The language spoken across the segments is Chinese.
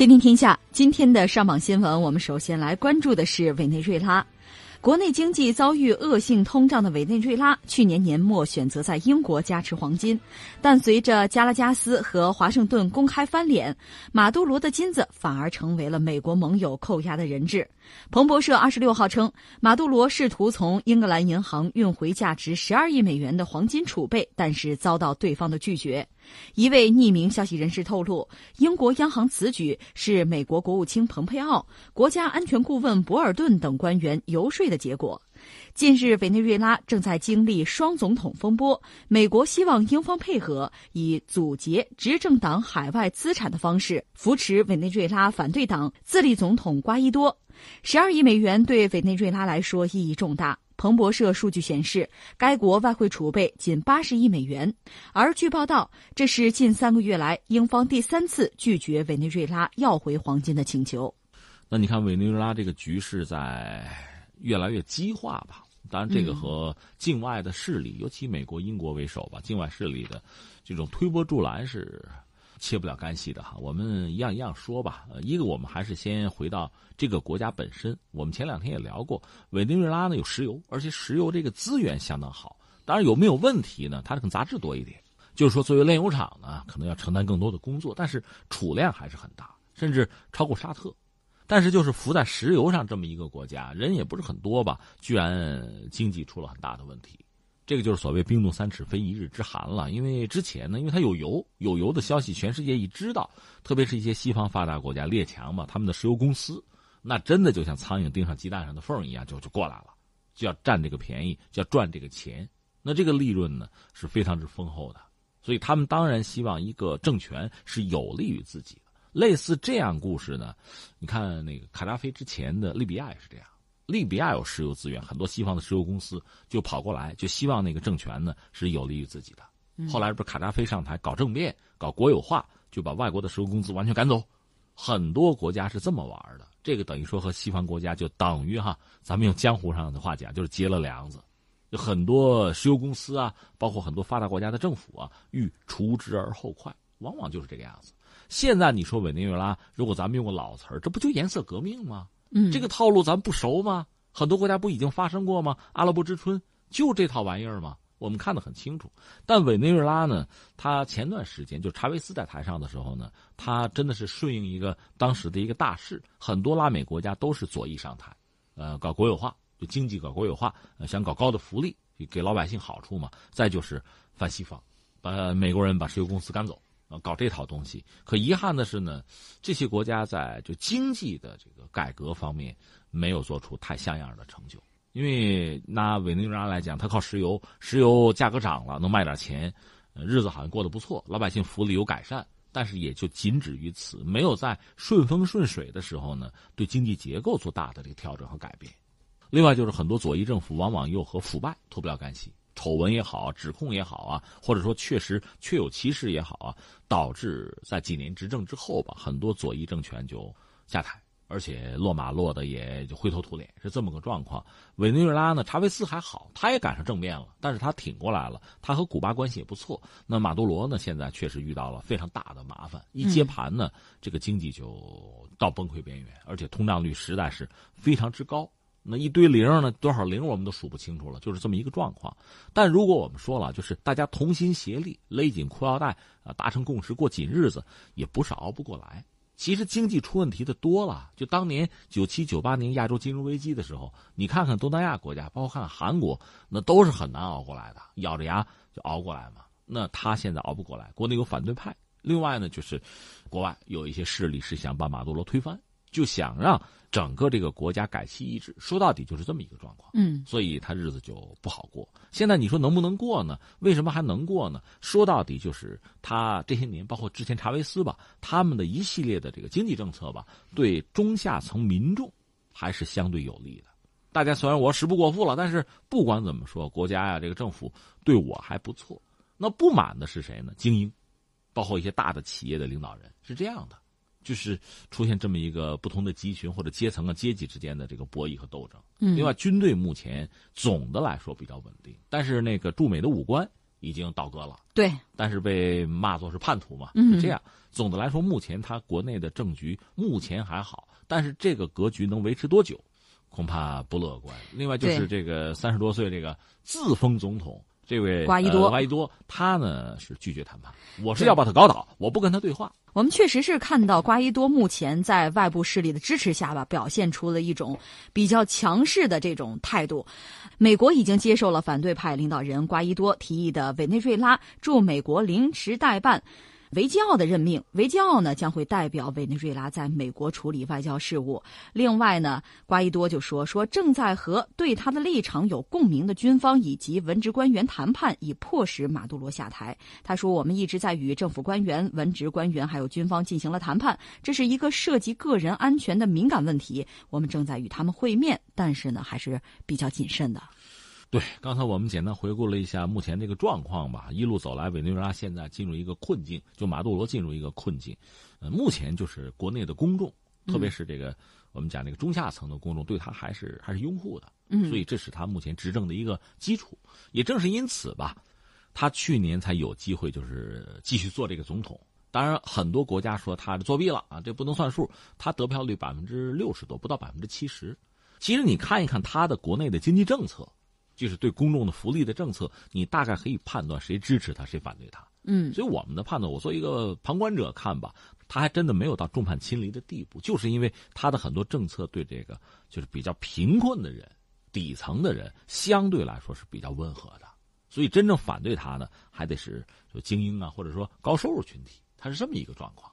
天天天下，今天的上榜新闻，我们首先来关注的是委内瑞拉。国内经济遭遇恶性通胀的委内瑞拉，去年年末选择在英国加持黄金，但随着加拉加斯和华盛顿公开翻脸，马杜罗的金子反而成为了美国盟友扣押的人质。彭博社二十六号称，马杜罗试图从英格兰银行运回价值十二亿美元的黄金储备，但是遭到对方的拒绝。一位匿名消息人士透露，英国央行此举是美国国务卿蓬佩奥、国家安全顾问博尔顿等官员游说的结果。近日，委内瑞拉正在经历双总统风波，美国希望英方配合，以阻截执政党海外资产的方式扶持委内瑞拉反对党自立总统瓜伊多。十二亿美元对委内瑞拉来说意义重大。彭博社数据显示，该国外汇储备仅八十亿美元，而据报道，这是近三个月来英方第三次拒绝委内瑞拉要回黄金的请求。那你看，委内瑞拉这个局势在越来越激化吧？当然，这个和境外的势力，尤其美国、英国为首吧，境外势力的这种推波助澜是。切不了干系的哈，我们一样一样说吧。呃，一个我们还是先回到这个国家本身。我们前两天也聊过，委内瑞拉呢有石油，而且石油这个资源相当好。当然有没有问题呢？它可能杂质多一点，就是说作为炼油厂呢，可能要承担更多的工作，但是储量还是很大，甚至超过沙特。但是就是浮在石油上这么一个国家，人也不是很多吧，居然经济出了很大的问题。这个就是所谓“冰冻三尺，非一日之寒”了。因为之前呢，因为它有油，有油的消息，全世界一知道，特别是一些西方发达国家列强嘛，他们的石油公司，那真的就像苍蝇盯上鸡蛋上的缝一样，就就过来了，就要占这个便宜，就要赚这个钱。那这个利润呢是非常之丰厚的，所以他们当然希望一个政权是有利于自己的。类似这样故事呢，你看那个卡扎菲之前的利比亚也是这样。利比亚有石油资源，很多西方的石油公司就跑过来，就希望那个政权呢是有利于自己的。后来不是卡扎菲上台搞政变、搞国有化，就把外国的石油公司完全赶走。很多国家是这么玩的，这个等于说和西方国家就等于哈，咱们用江湖上的话讲，就是结了梁子。就很多石油公司啊，包括很多发达国家的政府啊，欲除之而后快，往往就是这个样子。现在你说委内瑞拉，如果咱们用个老词儿，这不就颜色革命吗？嗯，这个套路咱不熟吗？很多国家不已经发生过吗？阿拉伯之春就这套玩意儿吗？我们看得很清楚。但委内瑞拉呢，他前段时间就查韦斯在台上的时候呢，他真的是顺应一个当时的一个大势，很多拉美国家都是左翼上台，呃，搞国有化，就经济搞国有化，想搞高的福利，给老百姓好处嘛。再就是反西方，把美国人把石油公司赶走。啊，搞这套东西，可遗憾的是呢，这些国家在就经济的这个改革方面没有做出太像样的成就。因为拿委内瑞拉来讲，它靠石油，石油价格涨了，能卖点钱，日子好像过得不错，老百姓福利有改善，但是也就仅止于此，没有在顺风顺水的时候呢，对经济结构做大的这个调整和改变。另外就是很多左翼政府往往又和腐败脱不了干系。丑闻也好，指控也好啊，或者说确实确有其事也好啊，导致在几年执政之后吧，很多左翼政权就下台，而且落马落的也就灰头土脸，是这么个状况。委内瑞拉呢，查韦斯还好，他也赶上政变了，但是他挺过来了，他和古巴关系也不错。那马杜罗呢，现在确实遇到了非常大的麻烦，一接盘呢，这个经济就到崩溃边缘，而且通胀率实在是非常之高。那一堆零呢？多少零我们都数不清楚了，就是这么一个状况。但如果我们说了，就是大家同心协力，勒紧裤腰带啊，达成共识，过紧日子，也不是熬不过来。其实经济出问题的多了。就当年九七九八年亚洲金融危机的时候，你看看东南亚国家，包括看韩国，那都是很难熬过来的，咬着牙就熬过来嘛。那他现在熬不过来，国内有反对派，另外呢，就是国外有一些势力是想把马杜罗推翻。就想让整个这个国家改旗易帜，说到底就是这么一个状况。嗯，所以他日子就不好过。现在你说能不能过呢？为什么还能过呢？说到底就是他这些年，包括之前查韦斯吧，他们的一系列的这个经济政策吧，对中下层民众还是相对有利的。大家虽然我食不果腹了，但是不管怎么说，国家呀，这个政府对我还不错。那不满的是谁呢？精英，包括一些大的企业的领导人，是这样的。就是出现这么一个不同的集群或者阶层啊阶级之间的这个博弈和斗争。嗯，另外军队目前总的来说比较稳定，但是那个驻美的武官已经倒戈了，对，但是被骂作是叛徒嘛，嗯是这样。总的来说，目前他国内的政局目前还好，但是这个格局能维持多久，恐怕不乐观。另外就是这个三十多岁这个自封总统这位瓜伊多呃瓜伊多，他呢是拒绝谈判，我是要把他搞倒，我不跟他对话。我们确实是看到瓜伊多目前在外部势力的支持下吧，表现出了一种比较强势的这种态度。美国已经接受了反对派领导人瓜伊多提议的委内瑞拉驻美国临时代办维基奥的任命，维基奥呢将会代表委内瑞拉在美国处理外交事务。另外呢，瓜伊多就说说正在和对他的立场有共鸣的军方以及文职官员谈判，以迫使马杜罗下台。他说：“我们一直在与政府官员、文职官员还有军方进行了谈判，这是一个涉及个人安全的敏感问题。我们正在与他们会面，但是呢，还是比较谨慎的。”对，刚才我们简单回顾了一下目前这个状况吧。一路走来，委内瑞拉现在进入一个困境，就马杜罗进入一个困境。呃，目前就是国内的公众，特别是这个、我们讲这个中下层的公众，对他还是还是拥护的。嗯，所以这是他目前执政的一个基础。也正是因此吧，他去年才有机会就是继续做这个总统。当然，很多国家说他作弊了啊，这不能算数。他得票率百分之六十多，不到百分之七十。其实你看一看他的国内的经济政策。就是对公众的福利的政策，你大概可以判断谁支持他，谁反对他。嗯，所以我们的判断，我作为一个旁观者看吧，他还真的没有到众叛亲离的地步，就是因为他的很多政策对这个就是比较贫困的人、底层的人相对来说是比较温和的，所以真正反对他呢，还得是就精英啊，或者说高收入群体，他是这么一个状况。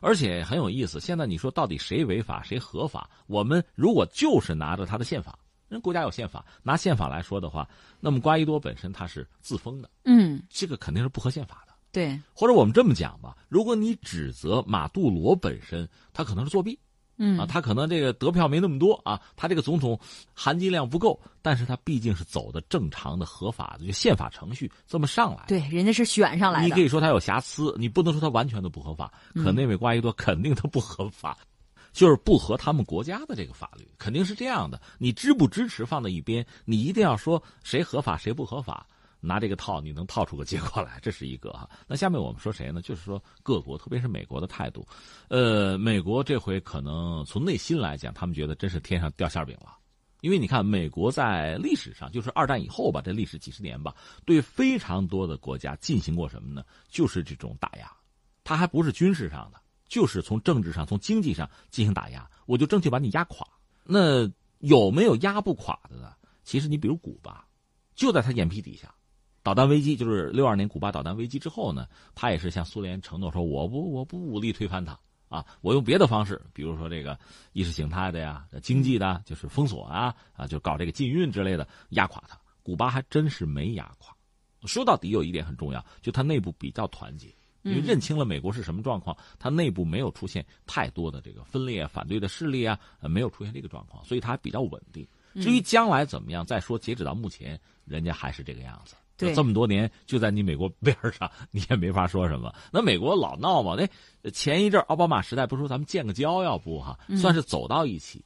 而且很有意思，现在你说到底谁违法谁合法？我们如果就是拿着他的宪法。人国家有宪法，拿宪法来说的话，那么瓜伊多本身他是自封的，嗯，这个肯定是不合宪法的。对，或者我们这么讲吧，如果你指责马杜罗本身，他可能是作弊，嗯啊，他可能这个得票没那么多啊，他这个总统含金量不够，但是他毕竟是走的正常的、合法的就宪法程序这么上来，对，人家是选上来的。你可以说他有瑕疵，你不能说他完全的不合法，可那位瓜伊多肯定他不合法。就是不合他们国家的这个法律，肯定是这样的。你支不支持放在一边，你一定要说谁合法谁不合法，拿这个套你能套出个结果来，这是一个哈。那下面我们说谁呢？就是说各国，特别是美国的态度。呃，美国这回可能从内心来讲，他们觉得真是天上掉馅饼了，因为你看，美国在历史上就是二战以后吧，这历史几十年吧，对非常多的国家进行过什么呢？就是这种打压，它还不是军事上的。就是从政治上、从经济上进行打压，我就争取把你压垮。那有没有压不垮的呢？其实你比如古巴，就在他眼皮底下，导弹危机就是六二年古巴导弹危机之后呢，他也是向苏联承诺说，我不我不武力推翻他啊，我用别的方式，比如说这个意识形态的呀、经济的，就是封锁啊啊，就搞这个禁运之类的压垮他。古巴还真是没压垮。说到底有一点很重要，就他内部比较团结。因为认清了美国是什么状况，它内部没有出现太多的这个分裂、反对的势力啊，没有出现这个状况，所以它比较稳定。至于将来怎么样，再说，截止到目前，人家还是这个样子。对，这么多年就在你美国边上，你也没法说什么。那美国老闹嘛，那前一阵奥巴马时代不是说咱们建个交要不哈，算是走到一起，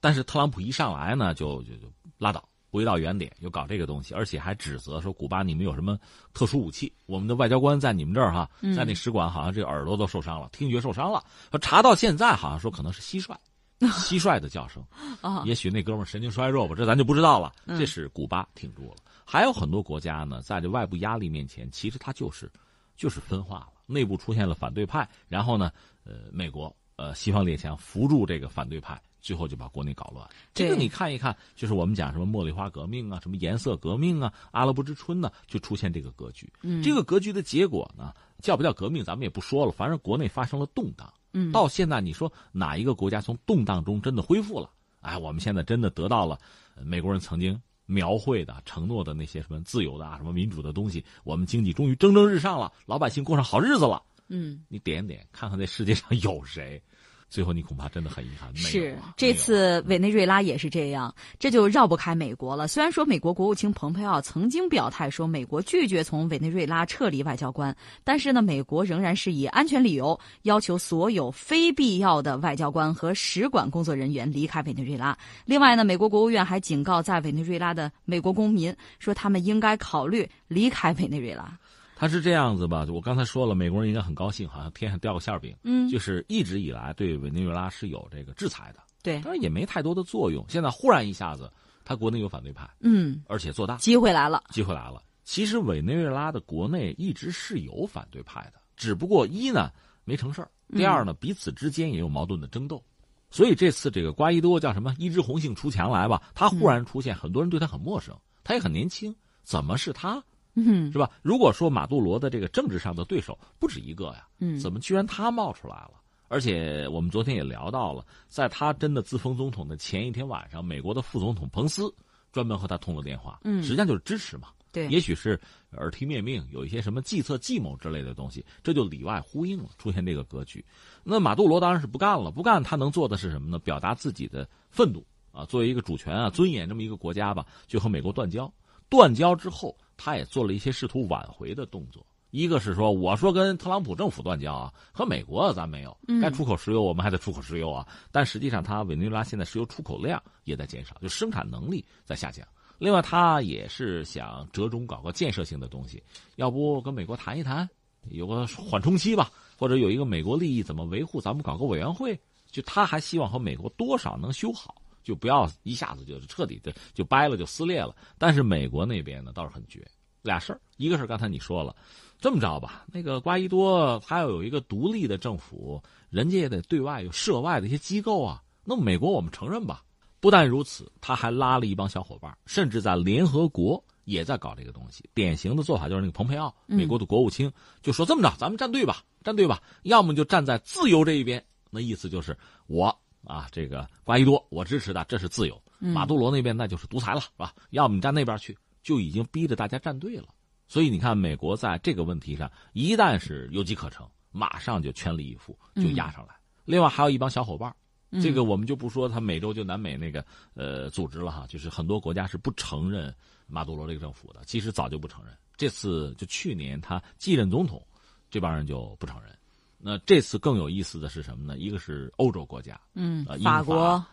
但是特朗普一上来呢，就就就拉倒。回到原点，又搞这个东西，而且还指责说古巴你们有什么特殊武器？我们的外交官在你们这儿哈，在那使馆好像这耳朵都受伤了，听觉受伤了。查到现在好像说可能是蟋蟀，蟋蟀的叫声。啊，也许那哥们神经衰弱吧，这咱就不知道了。这是古巴挺住了，还有很多国家呢，在这外部压力面前，其实它就是就是分化了，内部出现了反对派，然后呢，呃，美国呃西方列强扶助这个反对派。最后就把国内搞乱，这个你看一看，就是我们讲什么茉莉花革命啊，什么颜色革命啊，阿拉伯之春呢，就出现这个格局。嗯，这个格局的结果呢，叫不叫革命，咱们也不说了，反正国内发生了动荡。嗯，到现在你说哪一个国家从动荡中真的恢复了？哎，我们现在真的得到了美国人曾经描绘的、承诺的那些什么自由的啊、什么民主的东西，我们经济终于蒸蒸日上了，老百姓过上好日子了。嗯，你点点看看，这世界上有谁？最后你恐怕真的很遗憾。是这次委内瑞拉也是这样，这就绕不开美国了。虽然说美国国务卿蓬佩奥曾经表态说美国拒绝从委内瑞拉撤离外交官，但是呢，美国仍然是以安全理由要求所有非必要的外交官和使馆工作人员离开委内瑞拉。另外呢，美国国务院还警告在委内瑞拉的美国公民说，他们应该考虑离开委内瑞拉。他是这样子吧？我刚才说了，美国人应该很高兴，好像天上掉个馅饼。嗯，就是一直以来对委内瑞拉是有这个制裁的，对，但是也没太多的作用。现在忽然一下子，他国内有反对派，嗯，而且做大，机会来了，机会来了。其实委内瑞拉的国内一直是有反对派的，只不过一呢没成事儿，第二呢彼此之间也有矛盾的争斗。所以这次这个瓜伊多叫什么？一枝红杏出墙来吧，他忽然出现，很多人对他很陌生，他也很年轻，怎么是他？嗯，是吧？如果说马杜罗的这个政治上的对手不止一个呀，嗯，怎么居然他冒出来了？而且我们昨天也聊到了，在他真的自封总统的前一天晚上，美国的副总统彭斯专门和他通了电话，嗯，实际上就是支持嘛，对，也许是耳提面命，有一些什么计策计谋之类的东西，这就里外呼应了，出现这个格局。那马杜罗当然是不干了，不干他能做的是什么呢？表达自己的愤怒啊，作为一个主权啊、尊严这么一个国家吧，就和美国断交。断交之后。他也做了一些试图挽回的动作，一个是说，我说跟特朗普政府断交啊，和美国咱没有，该出口石油我们还得出口石油啊。但实际上，他委内瑞拉现在石油出口量也在减少，就生产能力在下降。另外，他也是想折中搞个建设性的东西，要不跟美国谈一谈，有个缓冲期吧，或者有一个美国利益怎么维护，咱们搞个委员会。就他还希望和美国多少能修好。就不要一下子就彻底的就掰了就撕裂了，但是美国那边呢倒是很绝，俩事儿，一个是刚才你说了，这么着吧，那个瓜伊多他要有一个独立的政府，人家也得对外有涉外的一些机构啊，那么美国我们承认吧，不但如此，他还拉了一帮小伙伴，甚至在联合国也在搞这个东西，典型的做法就是那个蓬佩奥，美国的国务卿就说这么着，咱们站队吧，站队吧，要么就站在自由这一边，那意思就是我。啊，这个瓜伊多，我支持的，这是自由。马杜罗那边那就是独裁了，是吧？要么你站那边去，就已经逼着大家站队了。所以你看，美国在这个问题上，一旦是有机可乘，马上就全力以赴，就压上来。另外还有一帮小伙伴，这个我们就不说他美洲就南美那个呃组织了哈，就是很多国家是不承认马杜罗这个政府的，其实早就不承认。这次就去年他继任总统，这帮人就不承认。那这次更有意思的是什么呢？一个是欧洲国家，嗯，法国、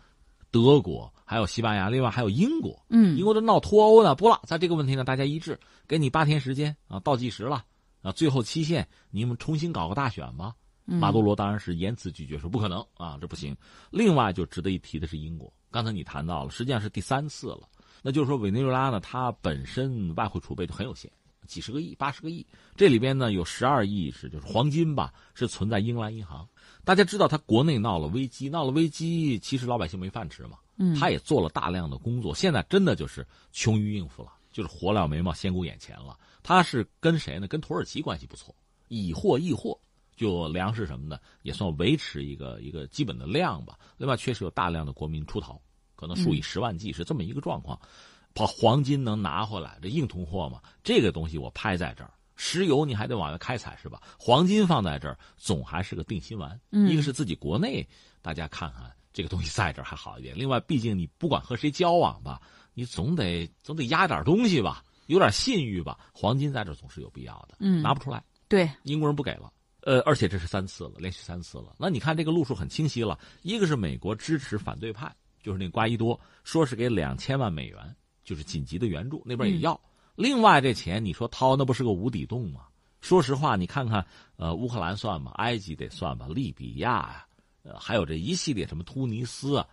德国，还有西班牙，另外还有英国，嗯，英国都闹脱欧呢，不了，在这个问题呢，大家一致，给你八天时间啊，倒计时了啊，最后期限，你们重新搞个大选吧。马杜罗当然是严词拒绝，说不可能啊，这不行。另外就值得一提的是英国，刚才你谈到了，实际上是第三次了，那就是说委内瑞拉呢，它本身外汇储备就很有限。几十个亿、八十个亿，这里边呢有十二亿是就是黄金吧，是存在英格兰银行。大家知道，他国内闹了危机，闹了危机，其实老百姓没饭吃嘛。嗯，他也做了大量的工作，现在真的就是穷于应付了，就是活了眉毛先顾眼前了。他是跟谁呢？跟土耳其关系不错，以货易货，就粮食什么的也算维持一个一个基本的量吧。另外，确实有大量的国民出逃，可能数以十万计，是这么一个状况。把黄金能拿回来，这硬通货嘛，这个东西我拍在这儿。石油你还得往外开采是吧？黄金放在这儿，总还是个定心丸。一个是自己国内，大家看看这个东西在这儿还好一点。另外，毕竟你不管和谁交往吧，你总得总得压点东西吧，有点信誉吧。黄金在这儿总是有必要的。嗯，拿不出来，对，英国人不给了。呃，而且这是三次了，连续三次了。那你看这个路数很清晰了，一个是美国支持反对派，就是那瓜伊多，说是给两千万美元。就是紧急的援助，那边也要。另外，这钱你说掏，那不是个无底洞吗？说实话，你看看，呃，乌克兰算吧，埃及得算吧，利比亚呀，呃，还有这一系列什么突尼斯啊、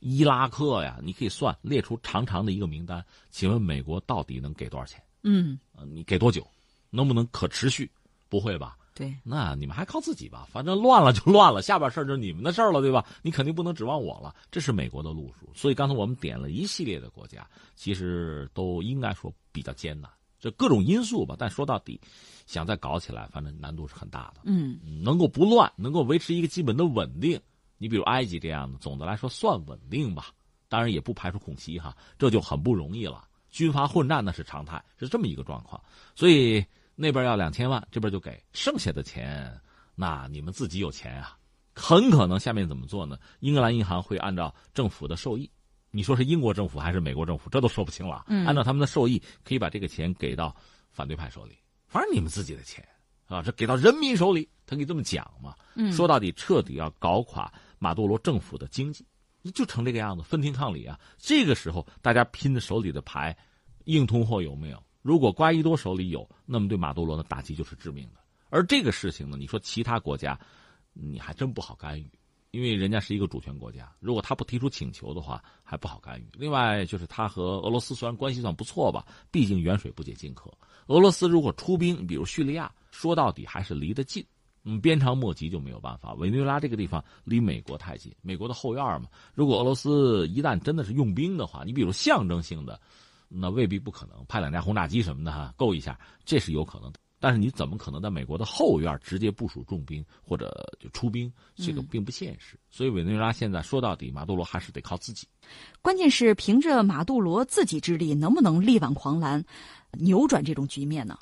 伊拉克呀，你可以算列出长长的一个名单。请问美国到底能给多少钱？嗯，你给多久？能不能可持续？不会吧？对，那你们还靠自己吧，反正乱了就乱了，下边事儿就是你们的事儿了，对吧？你肯定不能指望我了，这是美国的路数。所以刚才我们点了一系列的国家，其实都应该说比较艰难，这各种因素吧。但说到底，想再搞起来，反正难度是很大的。嗯，能够不乱，能够维持一个基本的稳定，你比如埃及这样的，总的来说算稳定吧。当然也不排除恐袭哈，这就很不容易了。军阀混战那是常态，是这么一个状况。所以。那边要两千万，这边就给，剩下的钱，那你们自己有钱啊，很可能下面怎么做呢？英格兰银行会按照政府的授意，你说是英国政府还是美国政府，这都说不清了。嗯，按照他们的授意，可以把这个钱给到反对派手里，反正你们自己的钱啊，这给到人民手里，他可以这么讲嘛。嗯，说到底，彻底要搞垮马杜罗政府的经济，就成这个样子，分庭抗礼啊。这个时候，大家拼的手里的牌，硬通货有没有？如果瓜伊多手里有，那么对马杜罗的打击就是致命的。而这个事情呢，你说其他国家，你还真不好干预，因为人家是一个主权国家，如果他不提出请求的话，还不好干预。另外就是他和俄罗斯虽然关系算不错吧，毕竟远水不解近渴。俄罗斯如果出兵，比如叙利亚，说到底还是离得近，嗯，鞭长莫及就没有办法。委内瑞拉这个地方离美国太近，美国的后院嘛。如果俄罗斯一旦真的是用兵的话，你比如象征性的，那未必不可能派两架轰炸机什么的哈，够一下，这是有可能的。但是你怎么可能在美国的后院直接部署重兵或者就出兵？这个并不现实。所以委内瑞拉现在说到底，马杜罗还是得靠自己。关键是凭着马杜罗自己之力，能不能力挽狂澜，扭转这种局面呢？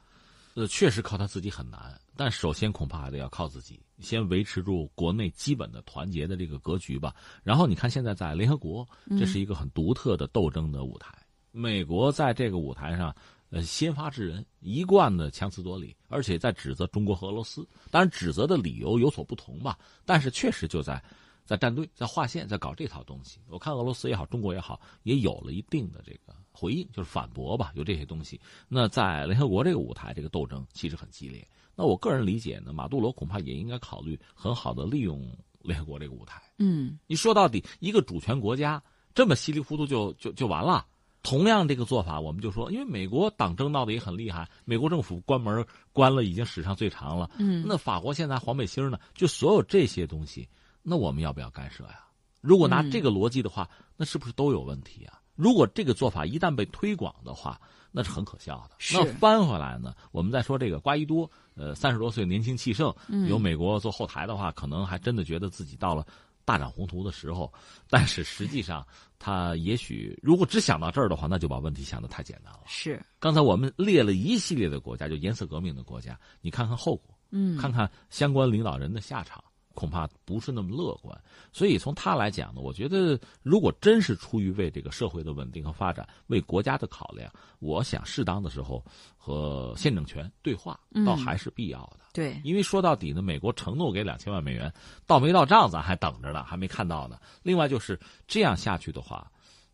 呃，确实靠他自己很难。但首先恐怕还得要靠自己，先维持住国内基本的团结的这个格局吧。然后你看，现在在联合国，这是一个很独特的斗争的舞台。美国在这个舞台上。呃，先发制人，一贯的强词夺理，而且在指责中国和俄罗斯。当然，指责的理由有所不同吧，但是确实就在，在站队，在划线，在搞这套东西。我看俄罗斯也好，中国也好，也有了一定的这个回应，就是反驳吧，有这些东西。那在联合国这个舞台，这个斗争其实很激烈。那我个人理解呢，马杜罗恐怕也应该考虑很好的利用联合国这个舞台。嗯，你说到底，一个主权国家这么稀里糊涂就就就完了。同样这个做法，我们就说，因为美国党争闹得也很厉害，美国政府关门关了已经史上最长了。嗯，那法国现在黄背心呢？就所有这些东西，那我们要不要干涉呀？如果拿这个逻辑的话，那是不是都有问题啊？如果这个做法一旦被推广的话，那是很可笑的。那翻回来呢，我们再说这个瓜伊多，呃，三十多岁年轻气盛，有美国做后台的话，可能还真的觉得自己到了。大展宏图的时候，但是实际上，他也许如果只想到这儿的话，那就把问题想的太简单了。是，刚才我们列了一系列的国家，就颜色革命的国家，你看看后果，嗯，看看相关领导人的下场。恐怕不是那么乐观，所以从他来讲呢，我觉得如果真是出于为这个社会的稳定和发展、为国家的考量，我想适当的时候和现政权对话，倒还是必要的。对，因为说到底呢，美国承诺给两千万美元，到没到账咱还等着呢，还没看到呢。另外就是这样下去的话，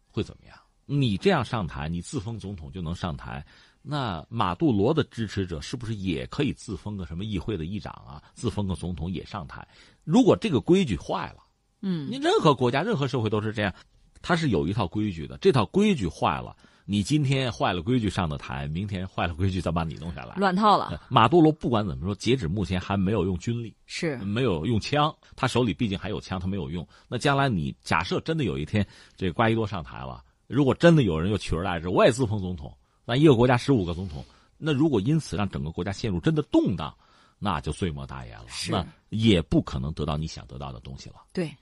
会怎么样？你这样上台，你自封总统就能上台。那马杜罗的支持者是不是也可以自封个什么议会的议长啊？自封个总统也上台？如果这个规矩坏了，嗯，你任何国家、任何社会都是这样，它是有一套规矩的。这套规矩坏了，你今天坏了规矩上的台，明天坏了规矩再把你弄下来，乱套了。马杜罗不管怎么说，截止目前还没有用军力，是没有用枪，他手里毕竟还有枪，他没有用。那将来你假设真的有一天这瓜伊多上台了，如果真的有人又取而代之，我也自封总统。那一个国家十五个总统，那如果因此让整个国家陷入真的动荡，那就罪莫大焉了。那也不可能得到你想得到的东西了。对。